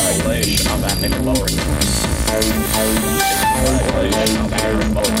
Violation of anti-lowering. Violation of anti-lowering.